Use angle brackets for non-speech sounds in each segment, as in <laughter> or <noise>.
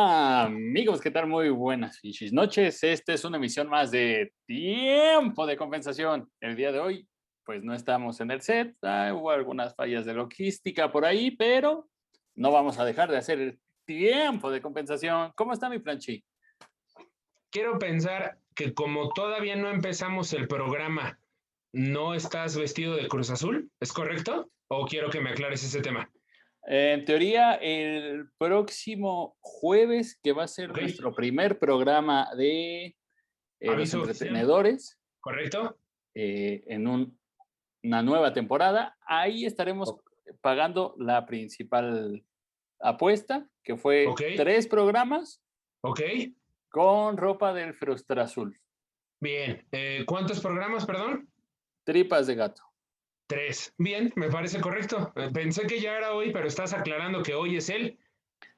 Amigos, ¿qué tal? Muy buenas noches. Esta es una emisión más de Tiempo de Compensación. El día de hoy, pues no estamos en el set. Ah, hubo algunas fallas de logística por ahí, pero no vamos a dejar de hacer el Tiempo de Compensación. ¿Cómo está mi planchi? Quiero pensar que como todavía no empezamos el programa, ¿no estás vestido de Cruz Azul? ¿Es correcto? ¿O quiero que me aclares ese tema? En teoría, el próximo jueves, que va a ser nuestro primer programa de eh, los entretenedores. Correcto. Eh, en una nueva temporada, ahí estaremos pagando la principal apuesta, que fue tres programas. Ok. Con ropa del Frustra Azul. Bien. Eh, ¿Cuántos programas, perdón? Tripas de gato. Tres. Bien, me parece correcto. Eh, pensé que ya era hoy, pero estás aclarando que hoy es el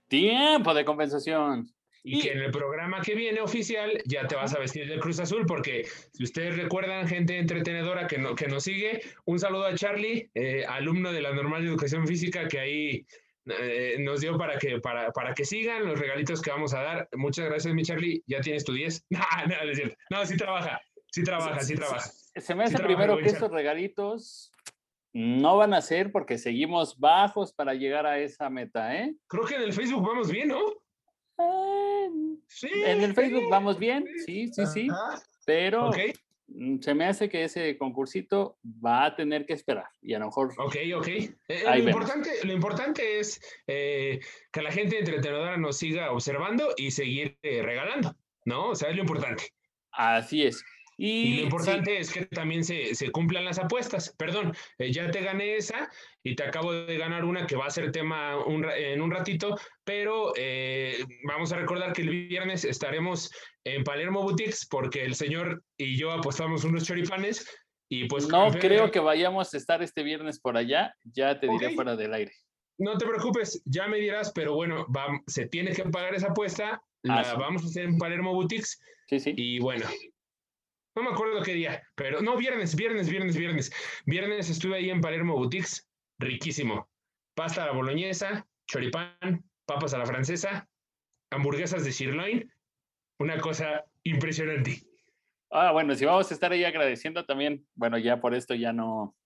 tiempo de compensación. Y, que en el programa que viene oficial ya te vas a vestir del Cruz Azul, porque si ustedes recuerdan, gente entretenedora que, no, que nos sigue, un saludo a Charlie, eh, alumno de la Normal de Educación Física, que ahí eh, nos dio para que, para, para que sigan los regalitos que vamos a dar. Muchas gracias, mi Charlie. Ya tienes tu 10. <laughs> No, no, cierto. No, sí trabaja, sí trabaja, sí trabaja. Se me hace primero que estos regalitos no van a ser porque seguimos bajos para llegar a esa meta, ¿eh? Creo que en el Facebook vamos bien, ¿no? sí. En el Facebook vamos bien, sí, sí, sí. Pero mm, se me hace que ese concursito va a tener que esperar y a lo mejor. Ok, ok. Eh, eh, lo, importante, lo, importante, es eh, que la gente entretenedora nos siga observando y seguir regalando, ¿no? O sea, es lo importante. Así es. Y, lo importante es que también se, cumplan las apuestas. Perdón, eh, ya te gané esa y te acabo de ganar una que va a ser tema en un ratito, pero eh, vamos a recordar que el viernes estaremos en Palermo Boutiques porque el señor y yo apostamos unos choripanes y pues... No creo que vayamos a estar este viernes por allá, ya te diré fuera del aire. No te preocupes, ya me dirás, pero bueno, se tiene que pagar esa apuesta, la ah, vamos a hacer en Palermo Boutiques. Sí, sí. Y bueno, no me acuerdo qué día, pero no, viernes, viernes, viernes, viernes. Viernes estuve ahí en Palermo Boutiques, riquísimo. Pasta a la boloñesa, choripán, papas a la francesa, hamburguesas de sirloin, una cosa impresionante. Ah, bueno, si vamos a estar ahí agradeciendo también, bueno, ya por esto ya no,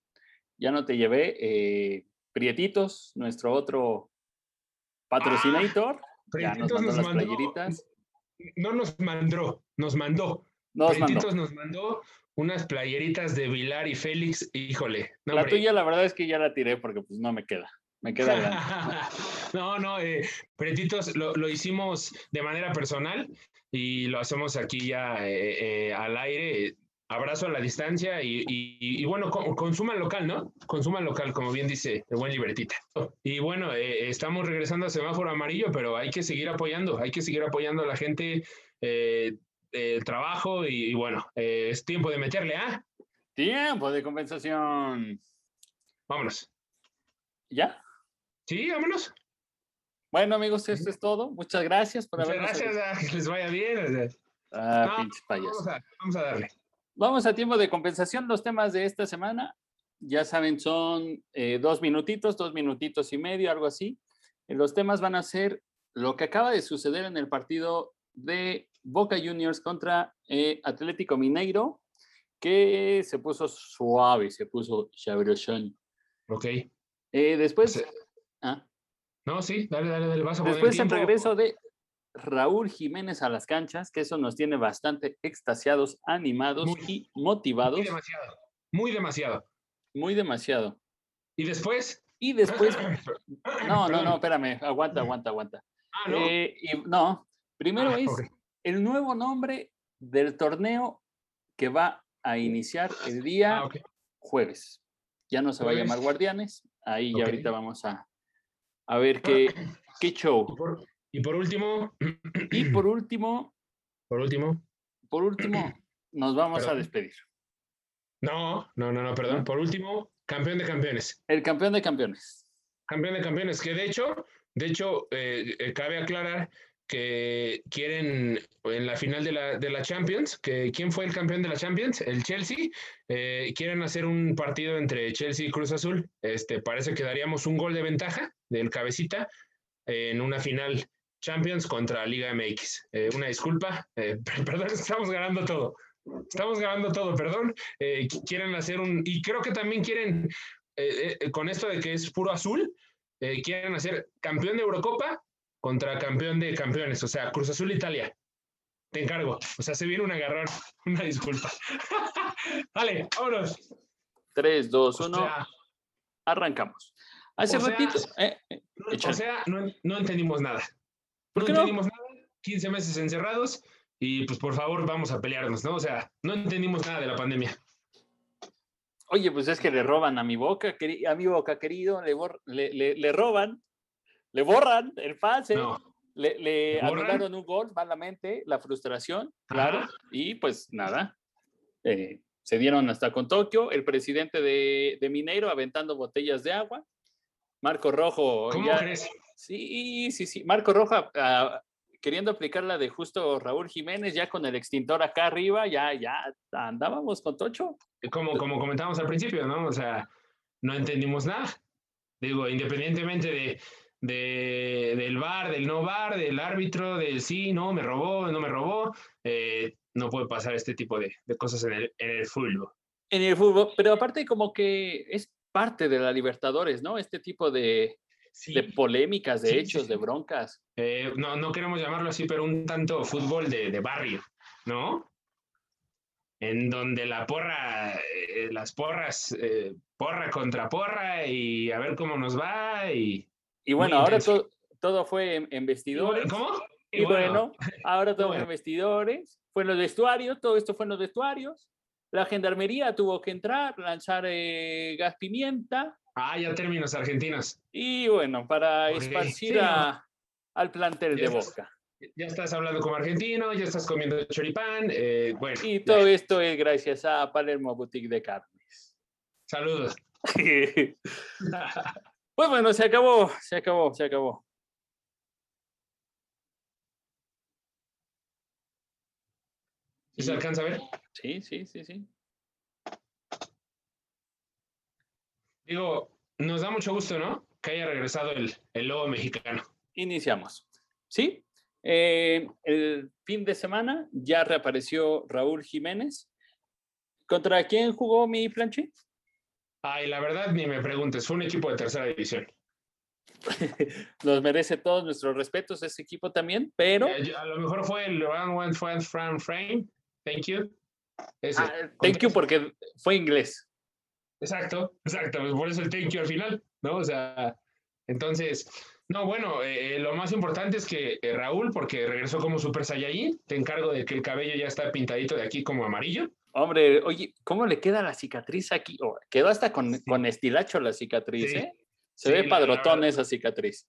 ya no te llevé. Eh, Prietitos, nuestro otro patrocinador. Ah, Prietitos nos, mandó, No nos mandó, nos mandó. Nos nos mandó unas playeritas de Vilar y Félix, híjole. la tuya la verdad es que ya la tiré porque pues no me queda. Me queda <laughs> no, no, eh, Pretitos lo, hicimos de manera personal y lo hacemos aquí ya eh, eh, al aire. Abrazo a la distancia y, bueno, consuman local, ¿no? Consuman local, como bien dice el buen Libertita. Y bueno, estamos regresando a semáforo amarillo, pero hay que seguir apoyando, hay que seguir apoyando a la gente el trabajo y, bueno, eh, es tiempo de meterle a... Tiempo de compensación. Vámonos. ¿Ya? Sí, vámonos. Bueno, amigos, esto es todo. Muchas gracias por haber. Gracias, ah, <laughs> que les vaya bien. Ah, pinches Vamos a, vamos a darle. Vamos a tiempo de compensación. Los temas de esta semana, ya saben, son eh, dos minutitos, dos minutitos y medio, algo así. Los temas van a ser lo que acaba de suceder en el partido de Boca Juniors contra eh, Atlético Mineiro, que se puso suave, se puso chabrosón. Ok. Eh, después. ah. No, sí, dale, dale, dale. Vas a después el regreso de Raúl Jiménez a las canchas, que eso nos tiene bastante extasiados, animados y motivados. Muy demasiado. Muy demasiado. Muy demasiado. ¿Y después? Y después. <clears throat> no, no, no, espérame. Aguanta, aguanta, aguanta. Ah, no. Eh, no, primero ah, es el nuevo nombre del torneo que va a iniciar el día ah, jueves. Ya no se va a llamar Guardianes, ahí ya ahorita vamos a, a ver qué, <coughs> qué show. Y por, último. <coughs> Y <coughs> por último. Por último. Por último, nos vamos a despedir. No, no, no, no, perdón. Por último, campeón de campeones. El campeón de campeones. Campeón de campeones, que de hecho, de hecho, eh, eh, cabe aclarar que quieren en la final de la, de la, Champions, que quién fue el campeón de la Champions, el Chelsea, eh, quieren hacer un partido entre Chelsea y Cruz Azul. Este, parece que daríamos un gol de ventaja del cabecita en una final Champions contra Liga MX. Eh, una disculpa, eh, <laughs> perdón, estamos ganando todo. Estamos ganando todo, perdón. Eh, quieren hacer un, y creo que también quieren, con esto de que es puro azul, quieren hacer campeón de Eurocopa contra campeón de campeones, o sea, Cruz Azul Italia. Te encargo. O sea, se viene un agarrón. <laughs> Una disculpa. <laughs> Vale, vámonos. 3, 2, 1. Arrancamos. Hace ratito. o sea, no entendimos nada no entendimos nada, 15 meses encerrados y pues por favor vamos a pelearnos, ¿no? O sea, no entendimos nada de la pandemia. Oye, pues es que le roban a mi boca, a mi boca querido, le, le, roban, le borran el pase, le, le anularon un gol malamente, la frustración, claro, y pues nada, eh, se dieron hasta con Tokio, el presidente de, de Mineiro aventando botellas de agua, Marco Rojo. ¿Cómo crees? Sí, sí, sí. Marco Roja ah, queriendo aplicar la de justo Raúl Jiménez, ya con el extintor acá arriba, ya, ya andábamos con Tocho. Como, como comentábamos al principio, ¿no? O sea, no entendimos nada. Digo, independientemente de, de, del bar, del no bar, del árbitro, del sí, no, me robó, no me robó, eh, no puede pasar este tipo de, de cosas en el, en el fútbol. En el fútbol, pero aparte como que es parte de la Libertadores, ¿no? Este tipo de, de polémicas, de hechos, de broncas. Eh, no, no queremos llamarlo así, pero un tanto fútbol de, de barrio, ¿no? En donde la porra, eh, las porras, eh, porra contra porra y a ver cómo nos va. Y, y bueno, ahora todo fue en, vestidores. ¿Cómo? Y, bueno, <laughs> ahora todo fue en vestidores, fue en los vestuarios, todo esto fue en los vestuarios. La gendarmería tuvo que entrar, lanzar gas pimienta, Ah, ya términos argentinos. Y bueno, para esparcir al plantel de Boca. Ya estás hablando como argentino, ya estás comiendo choripán, eh, bueno. Y todo esto es gracias a Palermo Boutique de Carnes. Saludos. <laughs> pues bueno, se acabó, se acabó, se acabó. ¿Se alcanza a ver? Sí, sí, sí, sí. Digo, nos da mucho gusto, ¿no? Que haya regresado el, el lobo mexicano. Iniciamos. Sí, eh, el fin de semana ya reapareció Raúl Jiménez. ¿Contra quién jugó mi planche? Ay, la verdad, ni me preguntes, fue un equipo de tercera división. <laughs> Nos merece todos nuestros respetos ese equipo también, pero... Eh, a lo mejor fue el Round One Frame, thank you. Ah, thank you porque fue inglés. Exacto, exacto, pues, por eso el thank you al final, ¿no? O sea, entonces, no, bueno, eh, lo más importante es que eh, Raúl, porque regresó como Super Saiyajin, te encargo de que el cabello ya está pintadito de aquí como amarillo. Hombre, oye, ¿cómo le queda la cicatriz aquí? Oh, quedó hasta con, con, estilacho la cicatriz, ¿eh? Se ve padrotón esa cicatriz.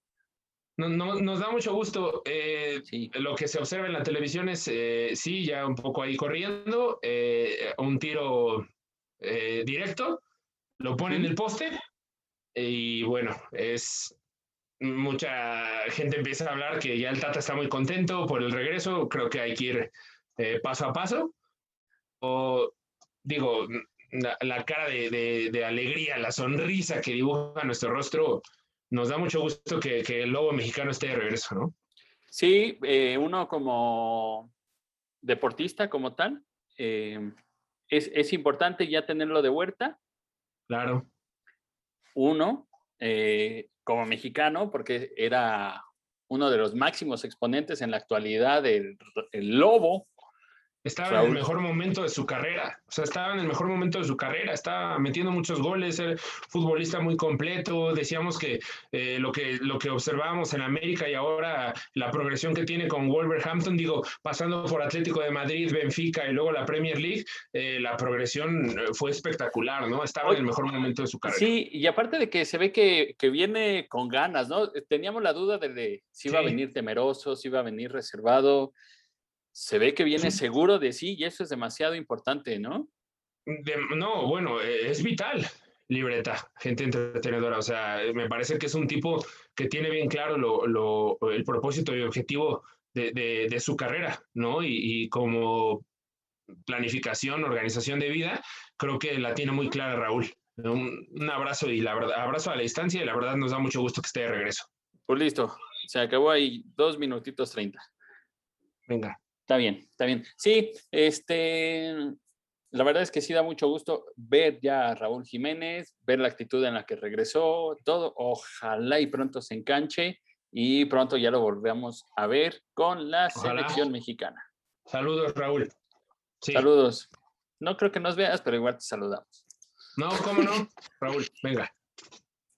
No, no, nos da mucho gusto. Eh, lo que se observa en la televisión es, sí, ya un poco ahí corriendo, un tiro directo, lo pone en el poste y bueno, es mucha gente empieza a hablar que ya el Tata está muy contento por el regreso, creo que hay que ir eh, paso a paso. Digo, la, cara de, alegría, la sonrisa que dibuja nuestro rostro, nos da mucho gusto que, el lobo mexicano esté de regreso, ¿no? Sí, eh, uno como deportista, como tal, eh, es, es importante ya tenerlo de vuelta Claro. Uno, eh, como mexicano, porque era uno de los máximos exponentes en la actualidad del el lobo, estaba en el mejor momento de su carrera, o sea, estaba en el mejor momento de su carrera, estaba metiendo muchos goles, era futbolista muy completo, decíamos que, eh, lo que lo que observábamos en América y ahora la progresión que tiene con Wolverhampton, digo, pasando por Atlético de Madrid, Benfica y luego la Premier League, eh, la progresión fue espectacular, ¿no? Estaba en el mejor momento de su carrera. Sí, y aparte de que se ve que, que viene con ganas, ¿no? Teníamos la duda de, si iba a venir temeroso, si iba a venir reservado, se ve que viene seguro de sí y eso es demasiado importante, ¿no? no, bueno, e, es vital, libreta, gente entretenedora. O sea, me parece que es un tipo que tiene bien claro lo, el propósito y objetivo de, su carrera, ¿no? Y, como planificación, organización de vida, creo que la tiene muy clara Raúl. Un, abrazo y la verdad, abrazo a la distancia y la verdad nos da mucho gusto que esté de regreso. Pues listo. se acabó ahí dos minutitos treinta. Venga. Está bien, está bien. Sí, este, la verdad es que sí da mucho gusto ver ya a Raúl Jiménez, ver la actitud en la que regresó, todo. Ojalá y pronto se enganche y pronto ya lo volvamos a ver con la selección mexicana. Saludos, Raúl. Saludos. No creo que nos veas, pero igual te saludamos. No, ¿cómo no? Raúl, venga.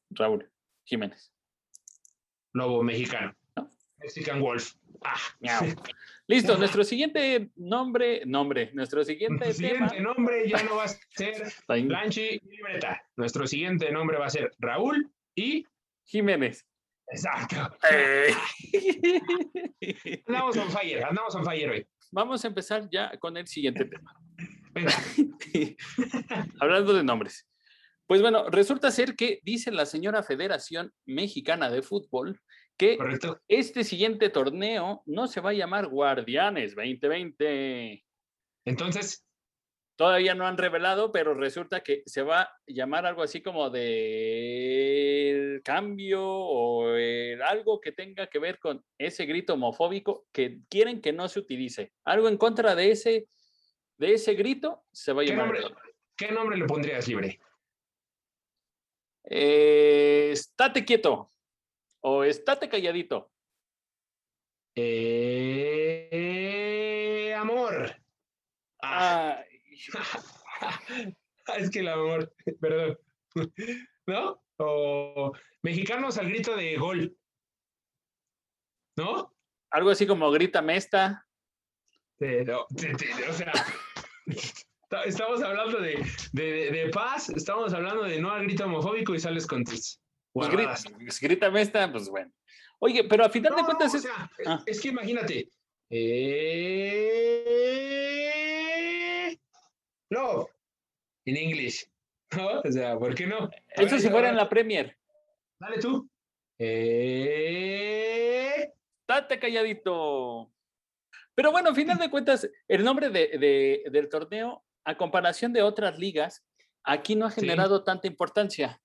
Raúl Jiménez. Lobo mexicano. Mexican Wolf. Ah. Listo, nuestro siguiente nombre, nombre, nuestro siguiente, nuestro siguiente nombre ya no va a <laughs> ser Blanchi y Libreta. Nuestro siguiente nombre va a ser Raúl y Jiménez. Exacto. Eh. <laughs> andamos on fire, andamos on fire hoy. Vamos a empezar ya con el siguiente tema. <laughs> Hablando de nombres. Pues bueno, resulta ser que dice la señora Federación Mexicana de Fútbol que este siguiente torneo no se va a llamar Guardianes 2020. Entonces. Todavía no han revelado, pero resulta que se va a llamar algo así como de cambio o algo que tenga que ver con ese grito homofóbico que quieren que no se utilice. Algo en contra de ese, de ese grito se va a llamar. ¿Qué nombre, le pondrías libre? Eh, estate quieto o estate calladito. Eh, amor. Ah. <laughs> es que el amor, <laughs> perdón. ¿No? O mexicanos al grito de gol. ¿No? Algo así como grita mesta. o sea, <laughs> estamos hablando de, de, paz, estamos hablando de no al grito homofóbico y sales con tus pues grita, grítame esta, pues bueno. Oye, pero a final de cuentas es... Ah. es que imagínate. Eh... Love, en inglés. <laughs> ¿No? O sea, ¿por qué no? Eso si fuera en la Premier. Dale tú. Eh... Date calladito. Pero bueno, a final de cuentas, el nombre de, del torneo, a comparación de otras ligas, aquí no ha generado tanta importancia.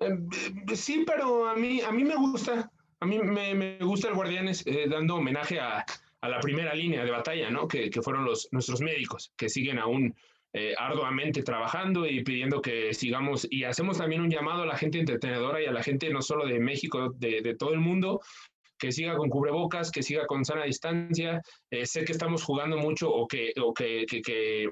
Em, sí, pero a mí, a mí me gusta, a mí me, me gusta el Guardianes eh, dando homenaje a, a, la primera línea de batalla, ¿no? Que, que fueron los, nuestros médicos, que siguen aún eh, arduamente trabajando y pidiendo que sigamos, y hacemos también un llamado a la gente entretenedora y a la gente no solo de México, de, de todo el mundo, que siga con cubrebocas, que siga con sana distancia. Eh, sé que estamos jugando mucho o que, o que, que, que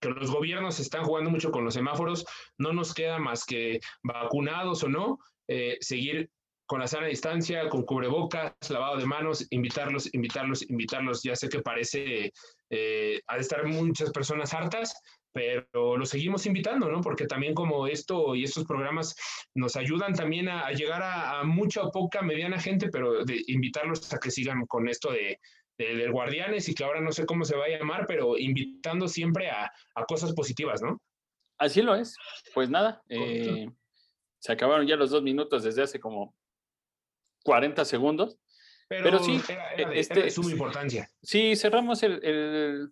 que los gobiernos están jugando mucho con los semáforos, no nos queda más que vacunados o no, eh, seguir con la sana distancia, con cubrebocas, lavado de manos, invitarlos, invitarlos, invitarlos. Ya sé que parece, eh, de estar muchas personas hartas, pero los seguimos invitando, ¿no? Porque también como esto y estos programas nos ayudan también a, llegar a, a, mucha o poca, mediana gente, pero de invitarlos a que sigan con esto de, del Guardianes y que ahora no sé cómo se va a llamar, pero invitando siempre a, cosas positivas, ¿no? Así lo es. Pues nada, eh, se acabaron ya los dos minutos desde hace como 40 segundos. Pero, sí, era, de, este, suma importancia. Sí, cerramos el,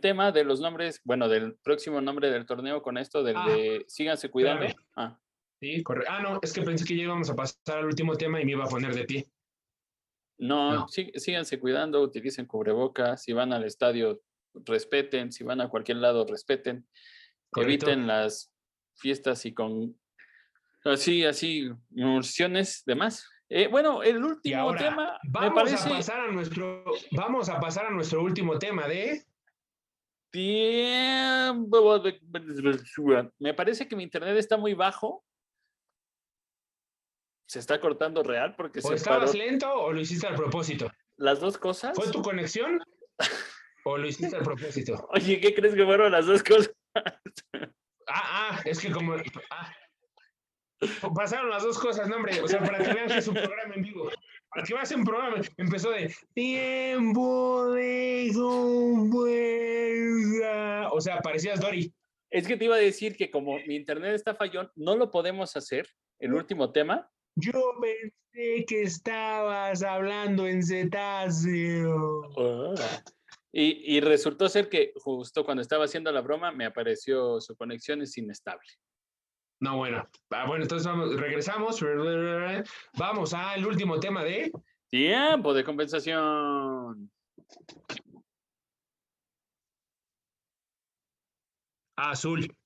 tema de los nombres, bueno, del próximo nombre del torneo con esto del ah, de síganse cuidando. Ah. Sí, correcto. Ah, no, es que pensé que ya íbamos a pasar al último tema y me iba a poner de pie. No, síganse cuidando, utilicen cubrebocas, si van al estadio, respeten, si van a cualquier lado, respeten, eviten las fiestas y con así, así, emociones, demás. Eh, bueno, el último tema vamos me parece... a pasar a nuestro, vamos a pasar a nuestro último tema de tiempo. Me parece que mi internet está muy bajo se está cortando real porque ¿O estabas lento o lo hiciste al propósito? Las dos cosas. ¿Fue tu conexión <laughs> o lo hiciste al propósito? Oye, ¿qué crees que fueron las dos cosas? ah, ah, es que como... Ah, pasaron las dos cosas, no, hombre. O sea, para que vean que es un programa en vivo. Para que veas un programa, empezó de tiempo de O sea, parecías Dory. Es que te iba a decir que como mi internet está fallón, no lo podemos hacer, el último tema, yo pensé que estabas hablando en cetáceo. Ah. Y, y, resultó ser que justo cuando estaba haciendo la broma me apareció su conexión es inestable. No, bueno. Ah, bueno, entonces vamos, regresamos. Vamos al último tema de. Tiempo de compensación. Azul.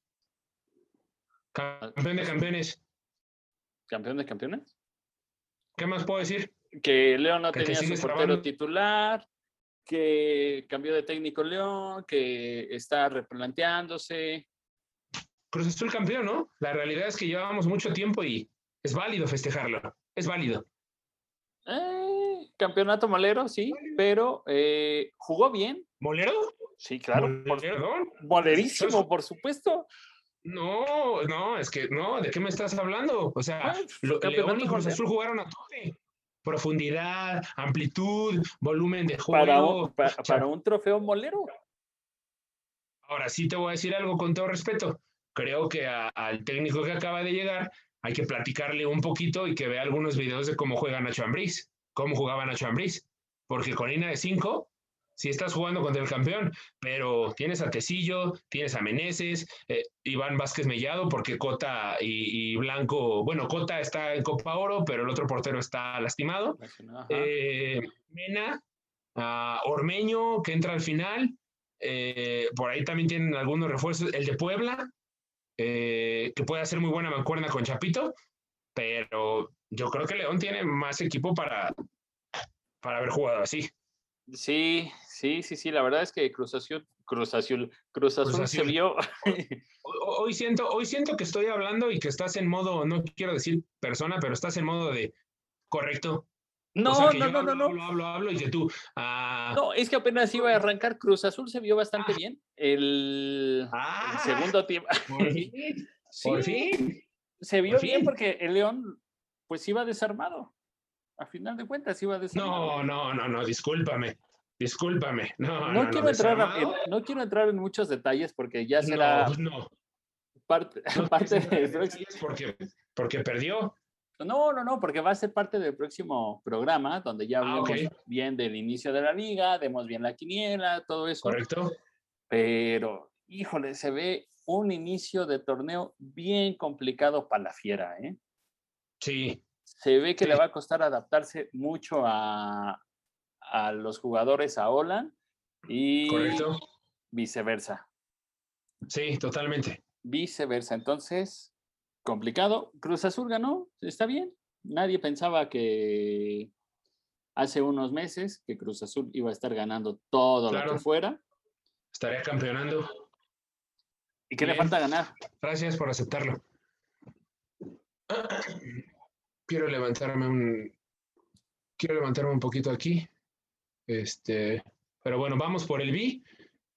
Campeón de campeones. ¿Campeón de campeones? ¿Qué más puedo decir? Que León no tenía su portero titular, que cambió de técnico León, que está replanteándose. Cruz Azul campeón, ¿no? La realidad es que llevamos mucho tiempo y es válido festejarlo. Es válido. Eh, campeonato molero, sí, pero eh, jugó bien. ¿Molero? Sí, claro. Molerísimo, por supuesto. No, no, es que no, ¿de qué me estás hablando? O sea, lo, León y Cruz Azul jugaron a tope. Profundidad, amplitud, volumen de juego. Para un, trofeo molero. Ahora sí te voy a decir algo con todo respeto. Creo que al técnico que acaba de llegar hay que platicarle un poquito y que vea algunos videos de cómo juega Nacho Ambriz, cómo jugaba Nacho Ambriz. Porque con Ina de 5 si estás jugando contra el campeón, pero tienes a Tecillo, tienes a Meneses, eh, Iván Vázquez Mellado, porque Cota y, Blanco, bueno, Cota está en Copa Oro, pero el otro portero está lastimado. Eh, Mena, Ormeño, que entra al final. Eh, por ahí también tienen algunos refuerzos. El de Puebla, que puede hacer muy buena mancuerna con Chapito, pero yo creo que León tiene más equipo para, para haber jugado así. Sí, sí, sí, sí. La verdad es que Cruz Azul, Cruz Azul, Cruz Azul, se vio. Hoy, siento, hoy siento que estoy hablando y que estás en modo, no quiero decir persona, pero estás en modo de correcto. No, no, no, no, no. Hablo, hablo, hablo y que tú. Ah, no, es que apenas iba a arrancar. Cruz Azul se vio bastante ah. bien. El, ah. segundo tiempo. Por <laughs> fin. por fin. Se vio bien porque el León, pues iba desarmado a final de cuentas iba decir. No, no, no, no, discúlpame. Discúlpame. No, no, quiero, entrar en, no quiero entrar en muchos detalles porque ya será no, parte, <laughs> parte del Porque, porque perdió. No, no, no, porque va a ser parte del próximo programa donde ya ah, hablemos bien del inicio de la liga, demos bien la quiniela, todo eso. Correcto. Pero, híjole, se ve un inicio de torneo bien complicado para la fiera, ¿eh? Sí, se ve que le va a costar adaptarse mucho a, los jugadores a Holland y viceversa. Sí, totalmente. Viceversa. Entonces, complicado. Cruz Azul ganó, está bien. Nadie pensaba que hace unos meses que Cruz Azul iba a estar ganando todo lo que fuera. Estaría campeonando. ¿Y qué le falta ganar? Gracias por aceptarlo <clears throat> quiero levantarme un, quiero levantarme un poquito aquí. Este, pero bueno, vamos por el B.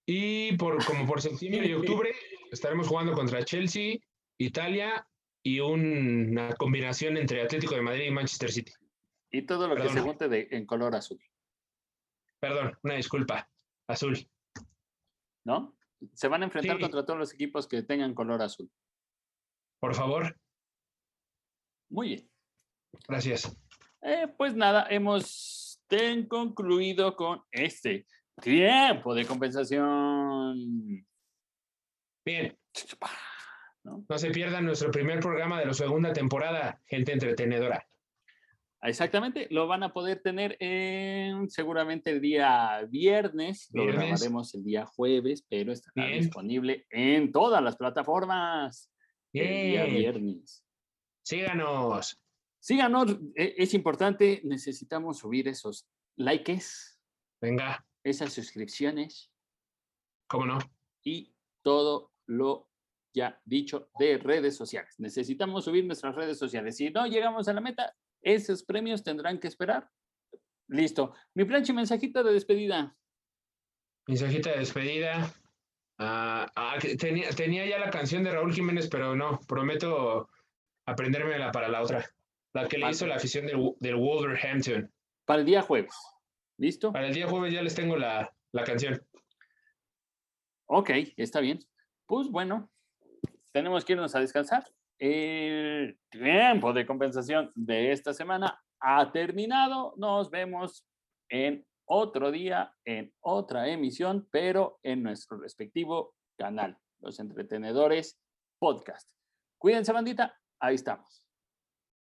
Y por, como por septiembre y octubre estaremos jugando contra Chelsea, Italia y una combinación entre Atlético de Madrid y Manchester City. Y todo lo que se junte de, en color azul. Perdón, una disculpa. Azul. ¿No? Se van a enfrentar contra todos los equipos que tengan color azul. Por favor. Muy bien. Gracias. Eh, pues nada, hemos concluido con este tiempo de compensación. Bien. ¿No? se pierdan nuestro primer programa de la segunda temporada, gente entretenedora. Exactamente, lo van a poder tener en seguramente el día viernes, lo grabaremos el día jueves, pero estará disponible en todas las plataformas el día viernes. Síganos. Síganos, e, es importante, necesitamos subir esos likes. Venga. Esas suscripciones. ¿Cómo no? Y todo lo ya dicho de redes sociales. Necesitamos subir nuestras redes sociales. Si no llegamos a la meta, esos premios tendrán que esperar. Listo. Mi plancha y mensajito de despedida. Mensajita de despedida. Ah, ah, tenía, tenía ya la canción de Raúl Jiménez, pero no, prometo aprendérmela para la otra. La que le hizo la afición del, Wolverhampton. Para el día jueves. ¿Listo? Para el día jueves ya les tengo la, canción. Ok, está bien. Pues bueno, tenemos que irnos a descansar. El tiempo de compensación de esta semana ha terminado. Nos vemos en otro día, en otra emisión, pero en nuestro respectivo canal, Los Entretenedores Podcast. Cuídense, bandita. Ahí estamos.